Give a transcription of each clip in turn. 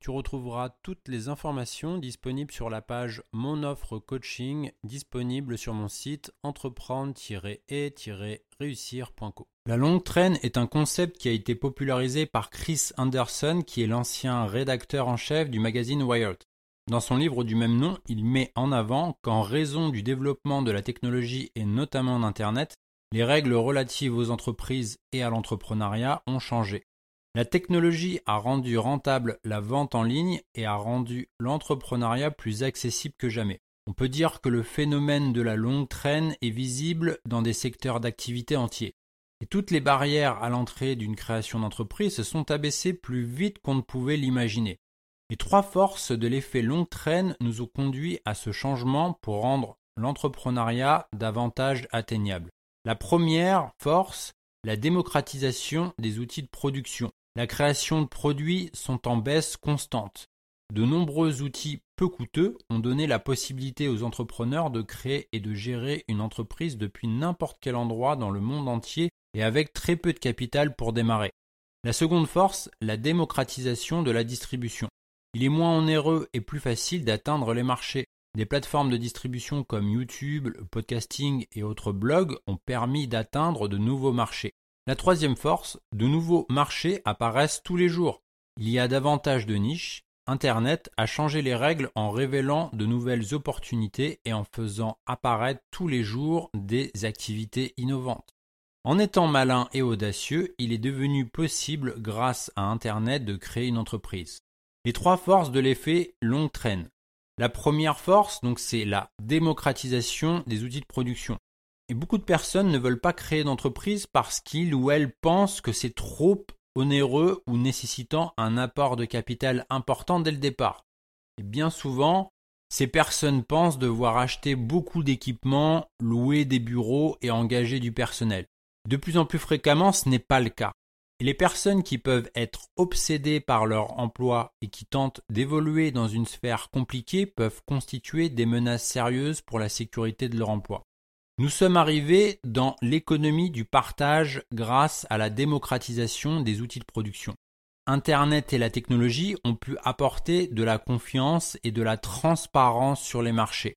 Tu retrouveras toutes les informations disponibles sur la page Mon offre coaching disponible sur mon site entreprendre-et-réussir.co. La longue traîne est un concept qui a été popularisé par Chris Anderson qui est l'ancien rédacteur en chef du magazine Wired. Dans son livre du même nom, il met en avant qu'en raison du développement de la technologie et notamment d'Internet, les règles relatives aux entreprises et à l'entrepreneuriat ont changé. La technologie a rendu rentable la vente en ligne et a rendu l'entrepreneuriat plus accessible que jamais. On peut dire que le phénomène de la longue traîne est visible dans des secteurs d'activité entiers. Et toutes les barrières à l'entrée d'une création d'entreprise se sont abaissées plus vite qu'on ne pouvait l'imaginer. Les trois forces de l'effet longue traîne nous ont conduit à ce changement pour rendre l'entrepreneuriat davantage atteignable. La première force, la démocratisation des outils de production. La création de produits sont en baisse constante. De nombreux outils peu coûteux ont donné la possibilité aux entrepreneurs de créer et de gérer une entreprise depuis n'importe quel endroit dans le monde entier et avec très peu de capital pour démarrer. La seconde force, la démocratisation de la distribution. Il est moins onéreux et plus facile d'atteindre les marchés. Des plateformes de distribution comme YouTube, le podcasting et autres blogs ont permis d'atteindre de nouveaux marchés. La troisième force, de nouveaux marchés apparaissent tous les jours. Il y a davantage de niches. Internet a changé les règles en révélant de nouvelles opportunités et en faisant apparaître tous les jours des activités innovantes. En étant malin et audacieux, il est devenu possible grâce à Internet de créer une entreprise. Les trois forces de l'effet longue traîne. La première force, donc, c'est la démocratisation des outils de production. Et beaucoup de personnes ne veulent pas créer d'entreprise parce qu'ils ou elles pensent que c'est trop onéreux ou nécessitant un apport de capital important dès le départ. Et bien souvent, ces personnes pensent devoir acheter beaucoup d'équipements, louer des bureaux et engager du personnel. De plus en plus fréquemment, ce n'est pas le cas. Et les personnes qui peuvent être obsédées par leur emploi et qui tentent d'évoluer dans une sphère compliquée peuvent constituer des menaces sérieuses pour la sécurité de leur emploi. Nous sommes arrivés dans l'économie du partage grâce à la démocratisation des outils de production. Internet et la technologie ont pu apporter de la confiance et de la transparence sur les marchés.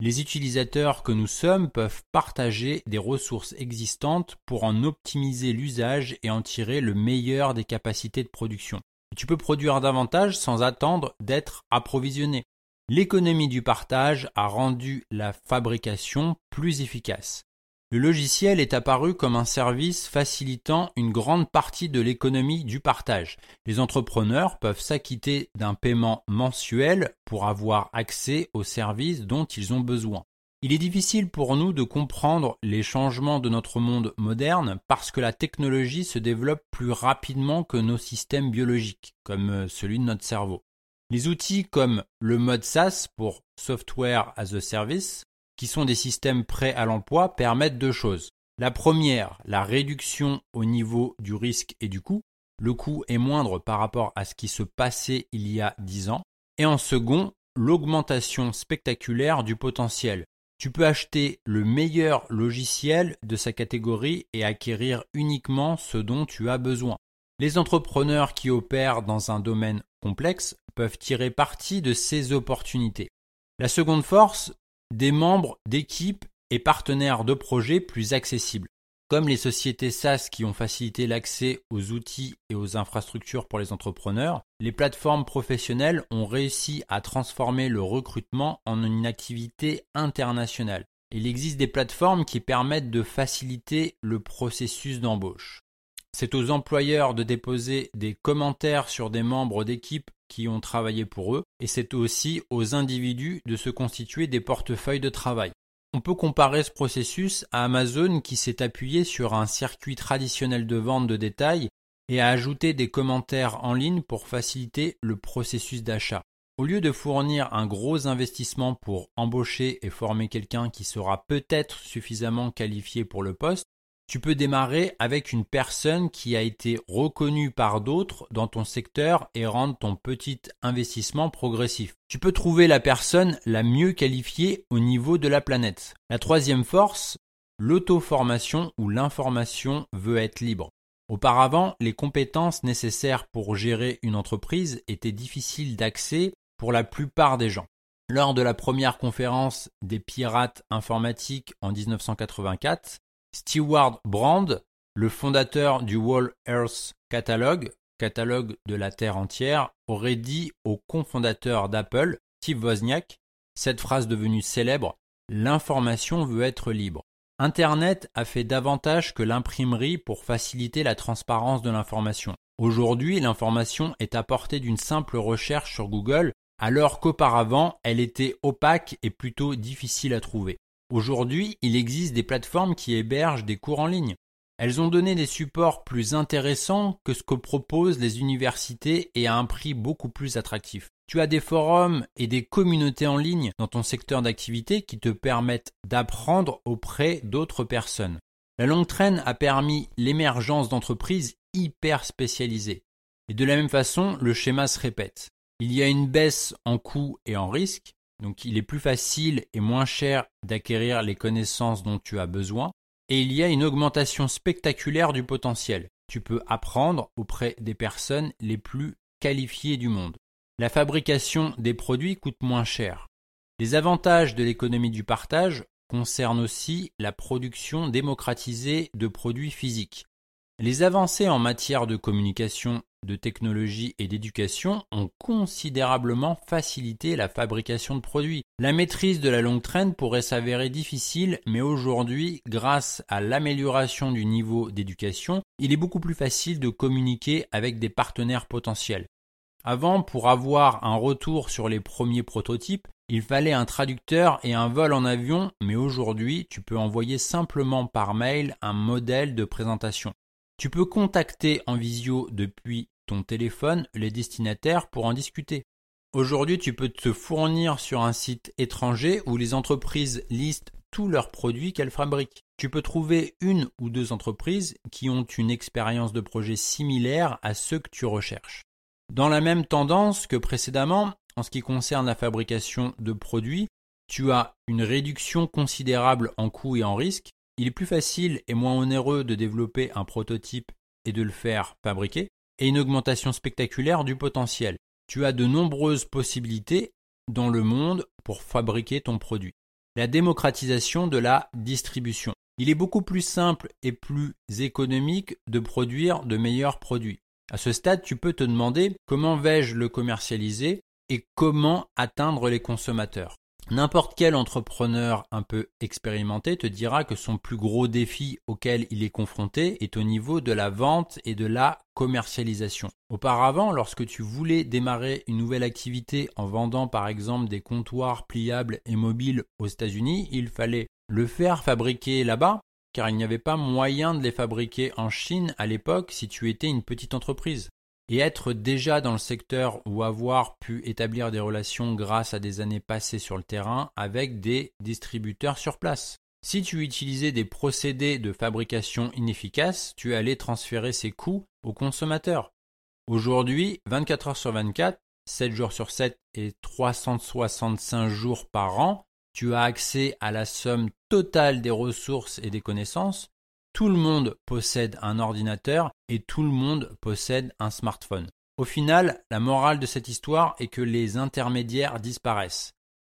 Les utilisateurs que nous sommes peuvent partager des ressources existantes pour en optimiser l'usage et en tirer le meilleur des capacités de production. Tu peux produire davantage sans attendre d'être approvisionné. L'économie du partage a rendu la fabrication plus efficace. Le logiciel est apparu comme un service facilitant une grande partie de l'économie du partage. Les entrepreneurs peuvent s'acquitter d'un paiement mensuel pour avoir accès aux services dont ils ont besoin. Il est difficile pour nous de comprendre les changements de notre monde moderne parce que la technologie se développe plus rapidement que nos systèmes biologiques, comme celui de notre cerveau. Les outils comme le mode SaaS pour Software as a Service, qui sont des systèmes prêts à l'emploi, permettent deux choses. La première, la réduction au niveau du risque et du coût. Le coût est moindre par rapport à ce qui se passait il y a dix ans. Et en second, l'augmentation spectaculaire du potentiel. Tu peux acheter le meilleur logiciel de sa catégorie et acquérir uniquement ce dont tu as besoin. Les entrepreneurs qui opèrent dans un domaine complexe peuvent tirer parti de ces opportunités. La seconde force, des membres d'équipes et partenaires de projets plus accessibles. Comme les sociétés SaaS qui ont facilité l'accès aux outils et aux infrastructures pour les entrepreneurs, les plateformes professionnelles ont réussi à transformer le recrutement en une activité internationale. Il existe des plateformes qui permettent de faciliter le processus d'embauche. C'est aux employeurs de déposer des commentaires sur des membres d'équipe qui ont travaillé pour eux, et c'est aussi aux individus de se constituer des portefeuilles de travail. On peut comparer ce processus à Amazon qui s'est appuyé sur un circuit traditionnel de vente de détail et a ajouté des commentaires en ligne pour faciliter le processus d'achat. Au lieu de fournir un gros investissement pour embaucher et former quelqu'un qui sera peut-être suffisamment qualifié pour le poste, tu peux démarrer avec une personne qui a été reconnue par d'autres dans ton secteur et rendre ton petit investissement progressif. Tu peux trouver la personne la mieux qualifiée au niveau de la planète. La troisième force, l'auto-formation ou l'information veut être libre. Auparavant, les compétences nécessaires pour gérer une entreprise étaient difficiles d'accès pour la plupart des gens. Lors de la première conférence des pirates informatiques en 1984, Stewart Brand, le fondateur du Wall Earth Catalog, catalogue de la Terre entière, aurait dit au cofondateur d'Apple, Steve Wozniak, cette phrase devenue célèbre, L'information veut être libre. Internet a fait davantage que l'imprimerie pour faciliter la transparence de l'information. Aujourd'hui, l'information est apportée d'une simple recherche sur Google, alors qu'auparavant, elle était opaque et plutôt difficile à trouver. Aujourd'hui, il existe des plateformes qui hébergent des cours en ligne. Elles ont donné des supports plus intéressants que ce que proposent les universités et à un prix beaucoup plus attractif. Tu as des forums et des communautés en ligne dans ton secteur d'activité qui te permettent d'apprendre auprès d'autres personnes. La longue traîne a permis l'émergence d'entreprises hyper spécialisées. Et de la même façon, le schéma se répète. Il y a une baisse en coûts et en risques, donc il est plus facile et moins cher d'acquérir les connaissances dont tu as besoin. Et il y a une augmentation spectaculaire du potentiel. Tu peux apprendre auprès des personnes les plus qualifiées du monde. La fabrication des produits coûte moins cher. Les avantages de l'économie du partage concernent aussi la production démocratisée de produits physiques. Les avancées en matière de communication de technologie et d'éducation ont considérablement facilité la fabrication de produits. La maîtrise de la longue traîne pourrait s'avérer difficile, mais aujourd'hui, grâce à l'amélioration du niveau d'éducation, il est beaucoup plus facile de communiquer avec des partenaires potentiels. Avant, pour avoir un retour sur les premiers prototypes, il fallait un traducteur et un vol en avion, mais aujourd'hui, tu peux envoyer simplement par mail un modèle de présentation. Tu peux contacter en visio depuis ton téléphone les destinataires pour en discuter. Aujourd'hui, tu peux te fournir sur un site étranger où les entreprises listent tous leurs produits qu'elles fabriquent. Tu peux trouver une ou deux entreprises qui ont une expérience de projet similaire à ceux que tu recherches. Dans la même tendance que précédemment, en ce qui concerne la fabrication de produits, tu as une réduction considérable en coûts et en risques. Il est plus facile et moins onéreux de développer un prototype et de le faire fabriquer et une augmentation spectaculaire du potentiel. Tu as de nombreuses possibilités dans le monde pour fabriquer ton produit. La démocratisation de la distribution. Il est beaucoup plus simple et plus économique de produire de meilleurs produits. À ce stade, tu peux te demander comment vais-je le commercialiser et comment atteindre les consommateurs. N'importe quel entrepreneur un peu expérimenté te dira que son plus gros défi auquel il est confronté est au niveau de la vente et de la commercialisation. Auparavant, lorsque tu voulais démarrer une nouvelle activité en vendant par exemple des comptoirs pliables et mobiles aux États-Unis, il fallait le faire fabriquer là-bas car il n'y avait pas moyen de les fabriquer en Chine à l'époque si tu étais une petite entreprise et être déjà dans le secteur ou avoir pu établir des relations grâce à des années passées sur le terrain avec des distributeurs sur place. Si tu utilisais des procédés de fabrication inefficaces, tu allais transférer ces coûts aux consommateurs. Aujourd'hui, 24 heures sur 24, 7 jours sur 7 et 365 jours par an, tu as accès à la somme totale des ressources et des connaissances tout le monde possède un ordinateur et tout le monde possède un smartphone. Au final, la morale de cette histoire est que les intermédiaires disparaissent.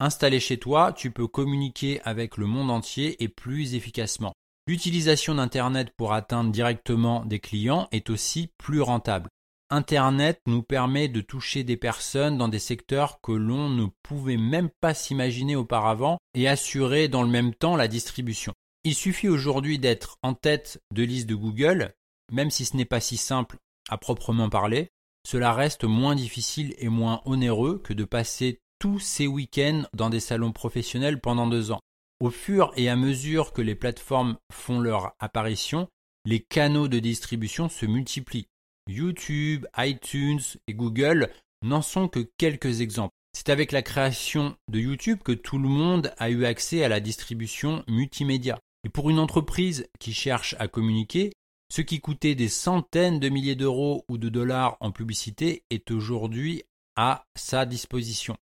Installé chez toi, tu peux communiquer avec le monde entier et plus efficacement. L'utilisation d'Internet pour atteindre directement des clients est aussi plus rentable. Internet nous permet de toucher des personnes dans des secteurs que l'on ne pouvait même pas s'imaginer auparavant et assurer dans le même temps la distribution. Il suffit aujourd'hui d'être en tête de liste de Google, même si ce n'est pas si simple à proprement parler, cela reste moins difficile et moins onéreux que de passer tous ces week-ends dans des salons professionnels pendant deux ans. Au fur et à mesure que les plateformes font leur apparition, les canaux de distribution se multiplient. YouTube, iTunes et Google n'en sont que quelques exemples. C'est avec la création de YouTube que tout le monde a eu accès à la distribution multimédia. Et pour une entreprise qui cherche à communiquer, ce qui coûtait des centaines de milliers d'euros ou de dollars en publicité est aujourd'hui à sa disposition.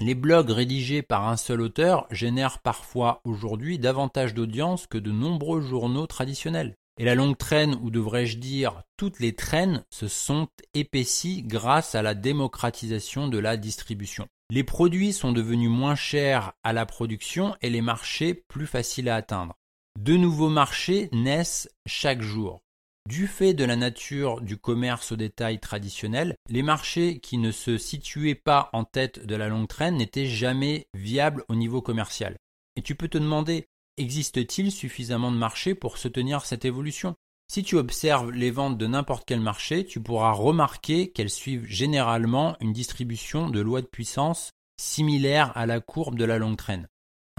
Les blogs rédigés par un seul auteur génèrent parfois aujourd'hui davantage d'audience que de nombreux journaux traditionnels. Et la longue traîne, ou devrais-je dire toutes les traînes, se sont épaissies grâce à la démocratisation de la distribution. Les produits sont devenus moins chers à la production et les marchés plus faciles à atteindre. De nouveaux marchés naissent chaque jour. Du fait de la nature du commerce au détail traditionnel, les marchés qui ne se situaient pas en tête de la longue traîne n'étaient jamais viables au niveau commercial. Et tu peux te demander Existe-t-il suffisamment de marchés pour soutenir cette évolution? Si tu observes les ventes de n'importe quel marché, tu pourras remarquer qu'elles suivent généralement une distribution de lois de puissance similaire à la courbe de la longue traîne.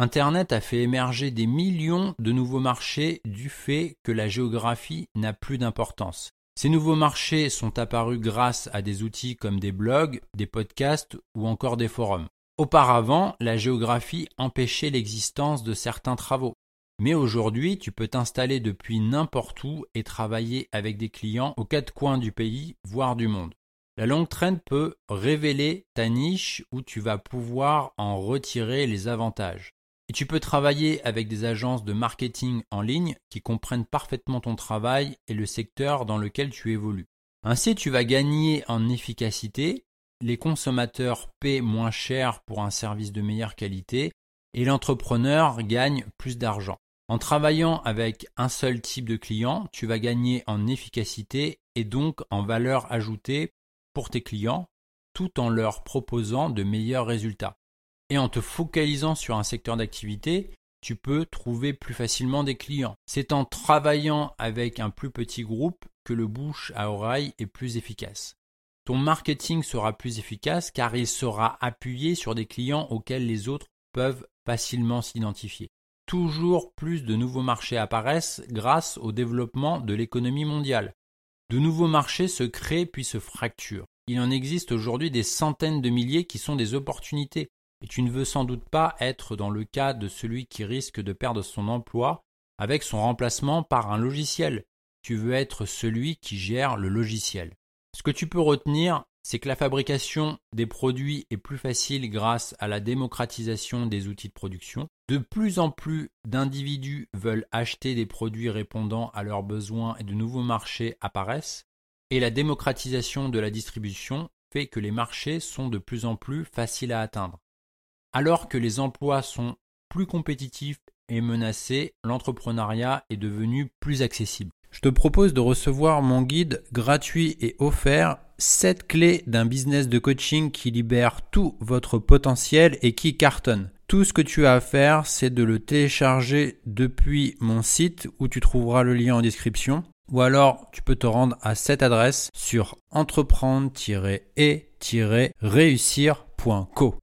Internet a fait émerger des millions de nouveaux marchés du fait que la géographie n'a plus d'importance. Ces nouveaux marchés sont apparus grâce à des outils comme des blogs, des podcasts ou encore des forums. Auparavant, la géographie empêchait l'existence de certains travaux. Mais aujourd'hui, tu peux t'installer depuis n'importe où et travailler avec des clients aux quatre coins du pays, voire du monde. La longue traîne peut révéler ta niche où tu vas pouvoir en retirer les avantages. Et tu peux travailler avec des agences de marketing en ligne qui comprennent parfaitement ton travail et le secteur dans lequel tu évolues. Ainsi, tu vas gagner en efficacité les consommateurs paient moins cher pour un service de meilleure qualité et l'entrepreneur gagne plus d'argent. En travaillant avec un seul type de client, tu vas gagner en efficacité et donc en valeur ajoutée pour tes clients tout en leur proposant de meilleurs résultats. Et en te focalisant sur un secteur d'activité, tu peux trouver plus facilement des clients. C'est en travaillant avec un plus petit groupe que le bouche à oreille est plus efficace. Ton marketing sera plus efficace car il sera appuyé sur des clients auxquels les autres peuvent facilement s'identifier. Toujours plus de nouveaux marchés apparaissent grâce au développement de l'économie mondiale. De nouveaux marchés se créent puis se fracturent. Il en existe aujourd'hui des centaines de milliers qui sont des opportunités. Et tu ne veux sans doute pas être dans le cas de celui qui risque de perdre son emploi avec son remplacement par un logiciel. Tu veux être celui qui gère le logiciel. Ce que tu peux retenir, c'est que la fabrication des produits est plus facile grâce à la démocratisation des outils de production. De plus en plus d'individus veulent acheter des produits répondant à leurs besoins et de nouveaux marchés apparaissent. Et la démocratisation de la distribution fait que les marchés sont de plus en plus faciles à atteindre. Alors que les emplois sont plus compétitifs et menacés, l'entrepreneuriat est devenu plus accessible je te propose de recevoir mon guide gratuit et offert 7 clés d'un business de coaching qui libère tout votre potentiel et qui cartonne. Tout ce que tu as à faire, c'est de le télécharger depuis mon site où tu trouveras le lien en description. Ou alors, tu peux te rendre à cette adresse sur entreprendre-et-réussir.co.